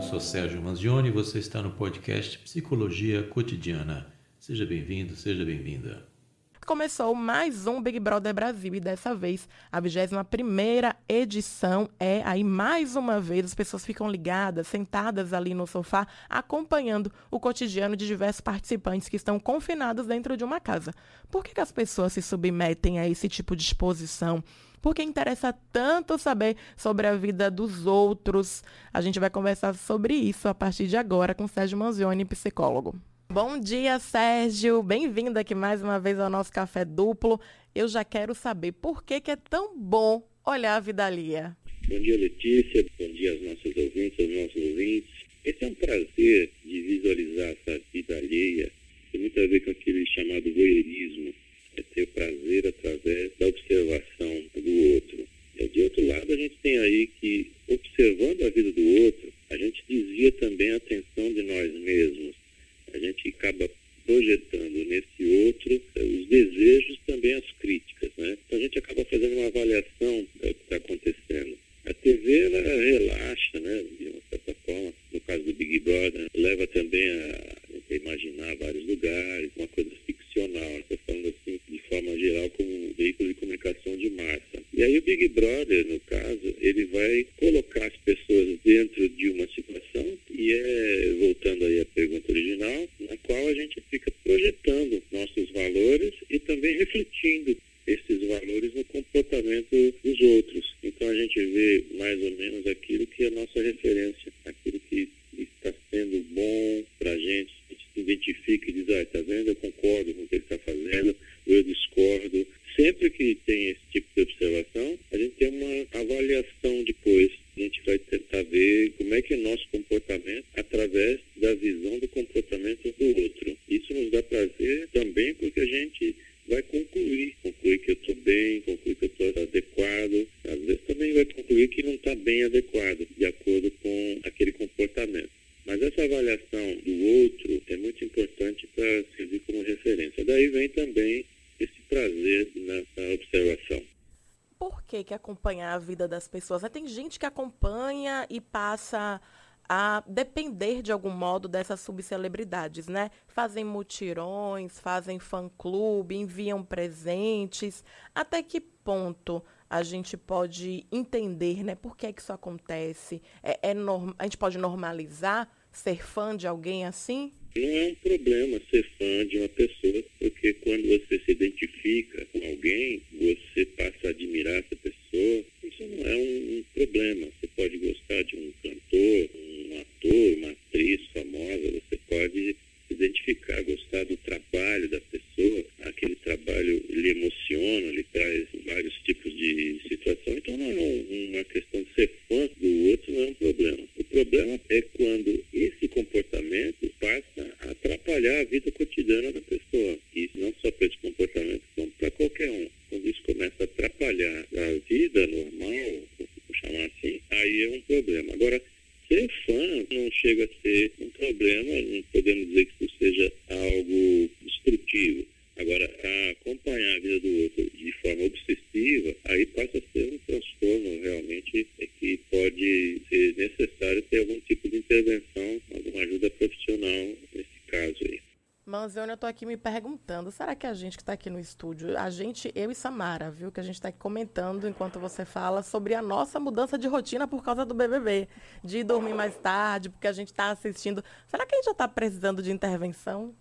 Eu sou Sérgio Manzioni e você está no podcast Psicologia Cotidiana. Seja bem-vindo, seja bem-vinda. Começou mais um Big Brother Brasil e dessa vez a 21ª edição é aí mais uma vez as pessoas ficam ligadas, sentadas ali no sofá, acompanhando o cotidiano de diversos participantes que estão confinados dentro de uma casa. Por que, que as pessoas se submetem a esse tipo de exposição? porque interessa tanto saber sobre a vida dos outros. A gente vai conversar sobre isso a partir de agora com Sérgio Manzioni, psicólogo. Bom dia, Sérgio. Bem-vindo aqui mais uma vez ao nosso Café Duplo. Eu já quero saber por que, que é tão bom olhar a vida alheia. Bom dia, Letícia. Bom dia aos nossos ouvintes, aos nossos ouvintes. Esse é um prazer de visualizar essa vida alheia. Tem muito a ver com aquele chamado voyeurismo é ter prazer através da observação do outro. E, de outro lado, a gente tem aí que, observando a vida do outro, a gente desvia também a atenção de nós mesmos. A gente acaba projetando nesse outro eh, os desejos também as críticas, né? Então a gente acaba fazendo uma avaliação do que está acontecendo. A TV ela relaxa, né? De uma certa forma, no caso do Big Brother, leva também a, a imaginar vários lugares, uma coisa ficcional. Estou falando assim de forma geral como um veículo de comunicação de massa. E aí o Big Brother, no caso, ele vai colocar as pessoas dentro de uma situação e é, voltando aí à pergunta original, na qual a gente fica projetando nossos valores e também refletindo esses valores no comportamento dos outros. Então a gente vê mais ou menos aquilo que é a nossa referência, aquilo que está sendo bom para a gente, a gente identifica e diz, ah, tá vendo, eu concordo com o que ele está fazendo, eu discordo. Sempre que tem esse tipo de observação, a gente tem uma avaliação depois. A gente vai tentar ver como é que é nosso comportamento através da visão do comportamento do outro. Isso nos dá prazer também porque a gente vai concluir, concluir que eu estou bem, concluir que eu estou adequado. Às vezes também vai concluir que não está bem adequado, de acordo com aquele comportamento. Mas essa avaliação do outro é muito importante para servir como referência. Daí vem também esse prazer nessa observação. Por que, que acompanhar a vida das pessoas? Tem gente que acompanha e passa a depender de algum modo dessas subcelebridades, né? Fazem mutirões, fazem fã-clube, enviam presentes. Até que ponto a gente pode entender, né? Por que, é que isso acontece? É, é norm... A gente pode normalizar ser fã de alguém assim? Não é um problema ser fã de uma pessoa, porque quando você se identifica com alguém, você passa a admirar essa pessoa. Isso não é um, um problema. Você pode gostar de um cantor, um ator, uma atriz famosa, você pode se identificar, gostar do trabalho da pessoa. Aquele trabalho lhe emociona, lhe traz vários tipos de situação. Então não é uma questão de ser fã do outro, não é um problema. O problema é quando esse comportamento passa a atrapalhar a vida cotidiana da pessoa. E não só para esse comportamento, como para qualquer um. Quando isso começa a atrapalhar a vida normal, vou chamar assim, aí é um problema. Agora, ser fã não chega a ser um problema, não podemos dizer que isso seja algo destrutivo. Agora, acompanhar a vida do outro de forma obsessiva, aí passa a ser um transtorno realmente é que pode ser necessário ter algum tipo de intervenção, alguma ajuda profissional nesse caso aí. Manzione, eu tô aqui me perguntando, será que a gente que está aqui no estúdio, a gente, eu e Samara, viu, que a gente está aqui comentando enquanto você fala sobre a nossa mudança de rotina por causa do BBB, de dormir mais tarde, porque a gente está assistindo. Será que a gente já está precisando de intervenção?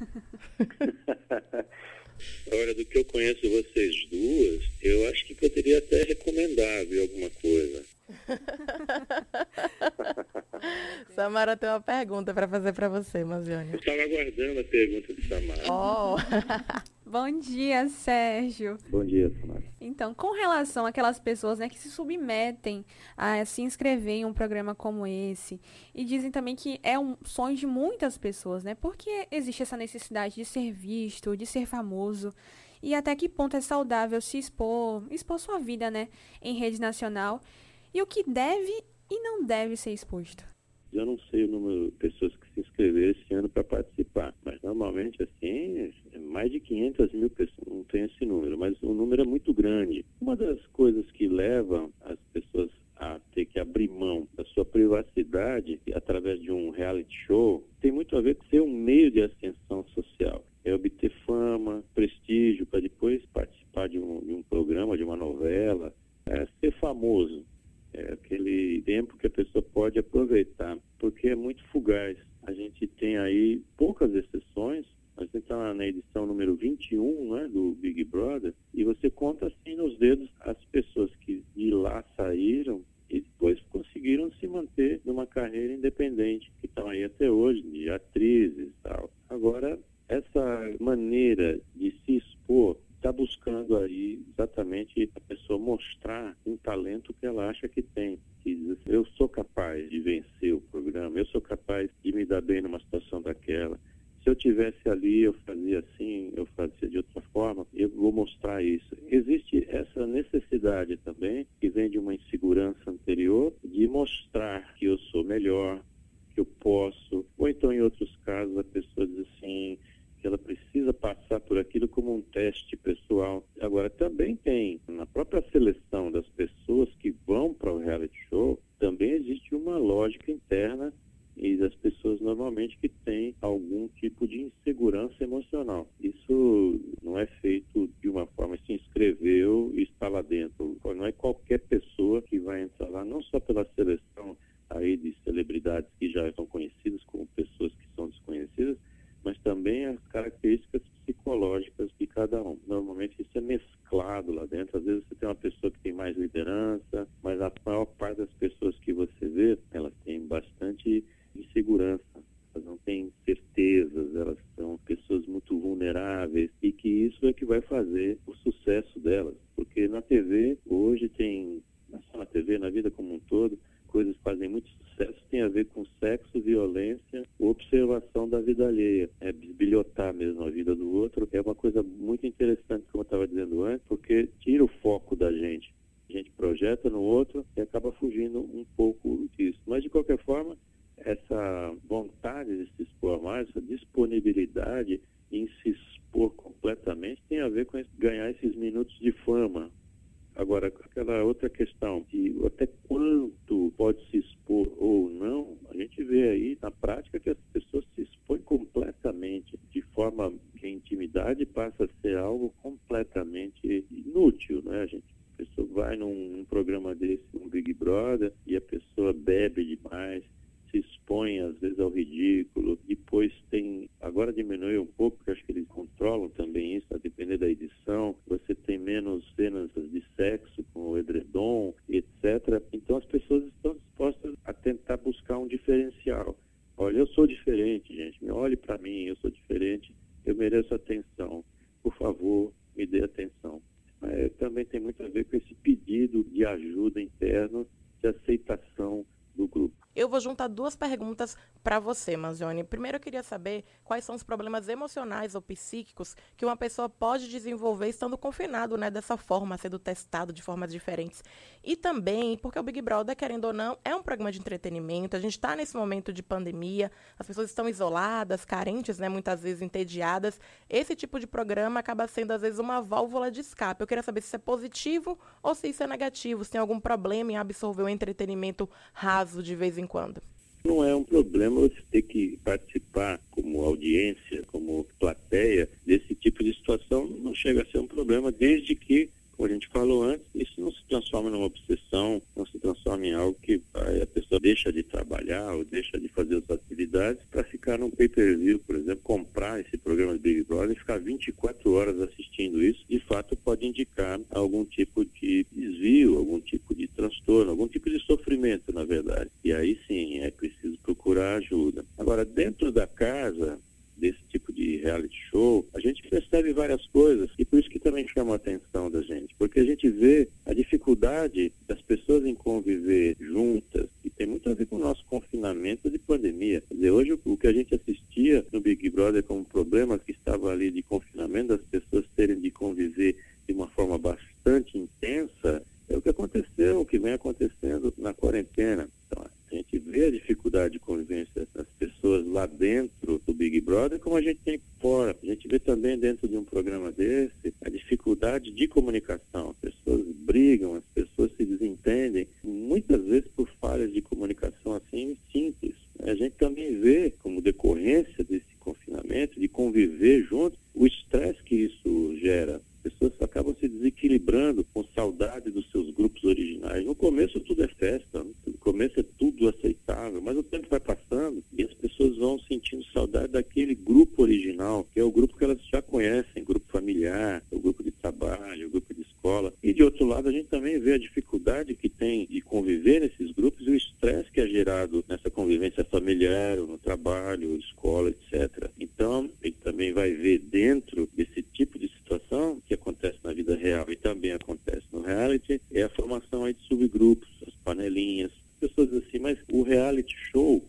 Olha, do que eu conheço vocês duas, eu acho que poderia até recomendar, viu, alguma coisa. Samara tem uma pergunta para fazer para você, Mazione. Eu estava aguardando a pergunta de Samara. Oh. Bom dia, Sérgio. Bom dia, Samara. Então, com relação àquelas pessoas né, que se submetem a se inscrever em um programa como esse, e dizem também que é um sonho de muitas pessoas, né? Porque existe essa necessidade de ser visto, de ser famoso, e até que ponto é saudável se expor, expor sua vida, né, em rede nacional, e o que deve e não deve ser exposto. Eu não sei o número de pessoas que se inscreveram esse ano para participar, mas normalmente assim, é mais de 500 mil pessoas, não tem esse número, mas o número é muito grande. Uma das coisas que levam as pessoas a ter que abrir mão da sua privacidade através de um reality show tem muito a ver com ser um meio de ascensão social. É obter fama, prestígio, para depois participar de um, de um, programa, de uma novela, é ser famoso. É aquele pode aproveitar, porque é muito fugaz. A gente tem aí poucas exceções, a gente está na edição número 21 né, do Big Brother, e você conta assim nos dedos as pessoas que de lá saíram e depois conseguiram se manter numa carreira independente, que estão aí até hoje, de atrizes e tal. Agora, essa maneira de se expor está buscando aí exatamente a pessoa mostrar um talento que ela acha que tem. Que diz assim, eu sou capaz de vencer o programa, eu sou capaz de me dar bem numa situação daquela. Se eu tivesse ali, eu fazia assim, eu fazia de outra forma, eu vou mostrar isso. Existe essa necessidade também, que vem de uma insegurança anterior, de mostrar que eu sou melhor, que eu posso, ou então em outros casos a pessoa diz assim, que ela precisa passar por aquilo como um teste pessoal. Agora, também tem, na própria seleção das pessoas que vão para o reality show, também existe uma lógica interna e das pessoas normalmente que têm algum tipo de insegurança emocional. Isso não é feito de uma forma se inscreveu e está lá dentro. Não é qualquer pessoa que vai entrar lá, não só pela seleção aí de celebridades que já são conhecidas como pessoas que são desconhecidas, mas também as características psicológicas de cada um. Normalmente isso é mesclado lá dentro. Às vezes você tem uma pessoa que tem mais liderança, mas a maior parte das pessoas que você vê, elas têm bastante insegurança, elas não têm certezas, elas são pessoas muito vulneráveis e que isso é que vai fazer o sucesso delas. Porque na TV, hoje tem, não só na TV, na vida como um todo, coisas que fazem muito sucesso tem a ver com sexo, violência, observação da vida alheia. É bisbilhotar mesmo a vida do outro. É uma coisa muito interessante, como eu estava dizendo antes, tira o foco da gente. A gente projeta no outro e acaba fugindo um pouco disso. Mas, de qualquer forma, essa vontade de se expor mais, essa disponibilidade em se expor completamente tem a ver com ganhar esses minutos de fama, Agora, aquela outra questão de até quanto pode se expor ou não, a gente vê aí na prática que as pessoas se expõem completamente, de forma que a intimidade passa a ser algo completamente inútil, né? A gente a pessoa vai num, num programa desse, um Big Brother, e a pessoa bebe demais, se expõe às vezes ao ridículo. Depois tem, agora diminuiu um pouco, porque acho que eles controlam também isso, a depender da edição. Você tem menos cenas de sexo com o edredom, etc. Então as pessoas estão dispostas a tentar buscar um diferencial. Olha, eu sou diferente, gente. Me olhe para mim, eu sou diferente. Eu mereço atenção. Por favor, me dê atenção. Mas também tem muito a ver com esse pedido de ajuda interno, de aceitação do grupo. Eu vou juntar duas perguntas para você, Manzioni. Primeiro, eu queria saber quais são os problemas emocionais ou psíquicos que uma pessoa pode desenvolver estando confinado, né, dessa forma, sendo testado de formas diferentes. E também, porque o Big Brother, querendo ou não, é um programa de entretenimento. A gente está nesse momento de pandemia, as pessoas estão isoladas, carentes, né, muitas vezes entediadas. Esse tipo de programa acaba sendo, às vezes, uma válvula de escape. Eu queria saber se isso é positivo ou se isso é negativo, se tem algum problema em absorver o entretenimento raso de vez em quando? Não é um problema você ter que participar como audiência, como plateia desse tipo de situação. Não chega a ser um problema, desde que, como a gente falou antes, isso não se transforma numa obsessão, não se transforma em algo que a pessoa deixa de trabalhar ou deixa de fazer as atividades para ficar num pay-per-view, por exemplo, comprar esse programa de Big Brother e ficar 24 horas assistindo isso, de fato pode indicar algum tipo de desvio, algum tipo de transtorno, algum tipo de sofrimento, na verdade. E aí sim, é preciso procurar ajuda. Agora, dentro da casa, desse tipo de reality show, a gente percebe várias coisas e por isso que também chama a atenção da gente, porque a gente vê a dificuldade das pessoas em conviver juntas e tem muito a ver com o nosso confinamento de pandemia. Quer dizer, hoje o que a gente assistia no Big Brother como problema que estava ali de dentro de um programa desse a dificuldade de comunicação. As pessoas brigam, as pessoas se desentendem, muitas vezes por falhas de comunicação assim simples. A gente também vê, como decorrência desse confinamento, de conviver junto, o estresse que isso gera. As pessoas acabam se desequilibrando com saudade dos seus grupos originais. No começo saudade daquele grupo original, que é o grupo que elas já conhecem, grupo familiar, o grupo de trabalho, o grupo de escola. E de outro lado, a gente também vê a dificuldade que tem de conviver nesses grupos e o estresse que é gerado nessa convivência familiar, no trabalho, escola, etc. Então, ele também vai ver dentro desse tipo de situação que acontece na vida real e também acontece no reality, é a formação aí de subgrupos, as panelinhas, pessoas assim, mas o reality show,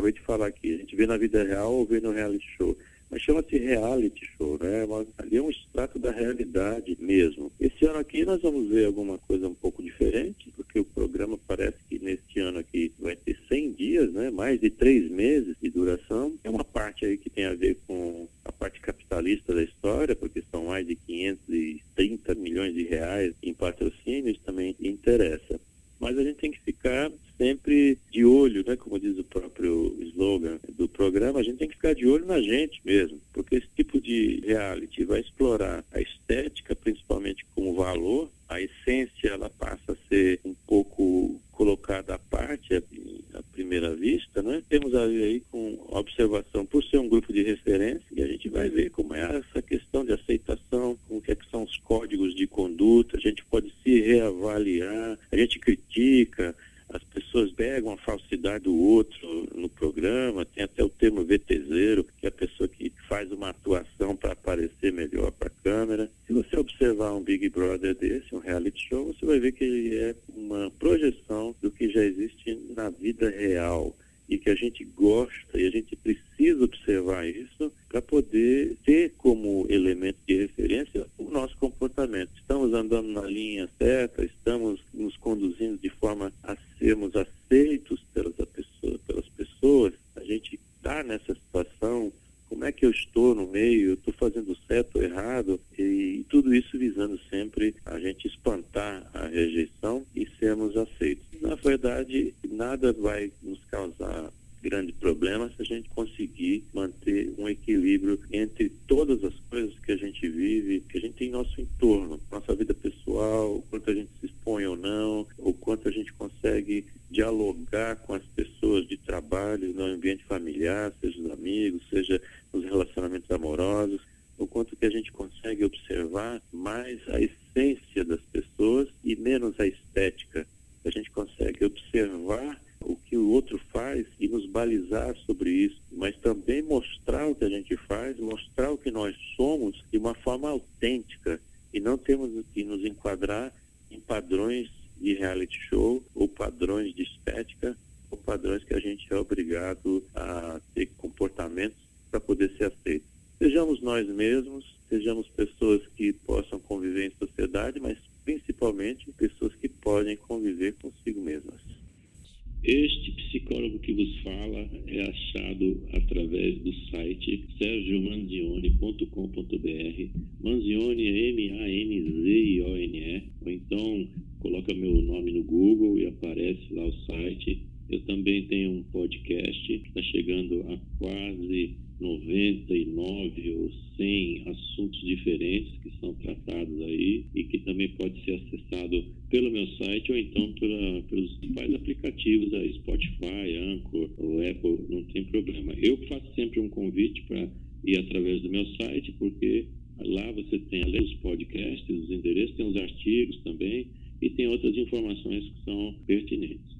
acabei de falar aqui, a gente vê na vida real ou vê no reality show mas chama-se reality show, né? Ali é um extrato da realidade mesmo. Esse ano aqui nós vamos ver alguma coisa um pouco diferente, porque o programa parece que neste ano aqui vai ter 100 dias, né? Mais de três meses de duração. É uma parte aí que tem a ver com a parte capitalista da história, porque são mais de 530 milhões de reais em patrocínios, também interessa. Mas a gente tem que ficar sempre de olho, né, como diz o próprio slogan do programa, a gente tem que ficar de olho na gente mesmo, porque esse tipo de reality vai explorar a estética, principalmente como valor, a essência ela passa a ser um pouco colocada à parte à primeira vista, né? Temos aí com observação por ser um grupo de referência e a gente vai ver como é essa questão de aceitação, como é que são os códigos de conduta, a gente pode se reavaliar, a gente critica, as pessoas pegam a falsidade do outro no programa, tem até o termo VTZero, que é a pessoa que faz uma atuação para aparecer melhor para a câmera. Se você observar um Big Brother desse, um reality show, você vai ver que ele é uma projeção do que já existe na vida real e que a gente gosta e a gente precisa observar isso para poder ter como elemento de referência o nosso comportamento. Estamos andando na linha certa, estamos nos conduzindo de forma a sermos aceitos pelas, pessoas, pelas pessoas. A gente está nessa situação, como é que eu estou no meio, estou fazendo certo ou errado, e tudo isso visando sempre a gente espantar a rejeição e sermos aceitos. Na verdade, nada vai nos causar grande problema se a gente conseguir manter um equilíbrio entre todas as coisas que a gente vive, que a gente tem em nosso entorno, nossa vida pessoal, o quanto a gente se expõe ou não, o quanto a gente consegue dialogar com as pessoas de trabalho, no ambiente familiar, seja os amigos, seja nos relacionamentos amorosos, o quanto que a gente consegue observar mais a essência das pessoas e menos a estética. A gente consegue observar o que o outro faz e nos balizar sobre isso, mas também mostrar o que a gente faz, mostrar o que nós somos de uma forma autêntica e não temos que nos enquadrar em padrões de reality show ou padrões de estética ou padrões que a gente é obrigado a ter comportamentos para poder ser aceito. Sejamos nós mesmos, sejamos pessoas que possam conviver em sociedade, mas principalmente pessoas que podem conviver consigo mesmas. Este psicólogo que vos fala é achado através do site sergiomanzione.com.br. Manzione é M-A-N-Z-I-O-N-E. Ou então coloca meu nome no Google e aparece lá o site. Eu também tenho um podcast está chegando a quase 99 ou 100 assuntos diferentes que são tratados aí e que também pode ser acessado pelo meu site ou então pela, pelos principais aplicativos, a Spotify, Anchor ou Apple, não tem problema. Eu faço sempre um convite para ir através do meu site, porque lá você tem além dos podcasts, os endereços, tem os artigos também e tem outras informações que são pertinentes.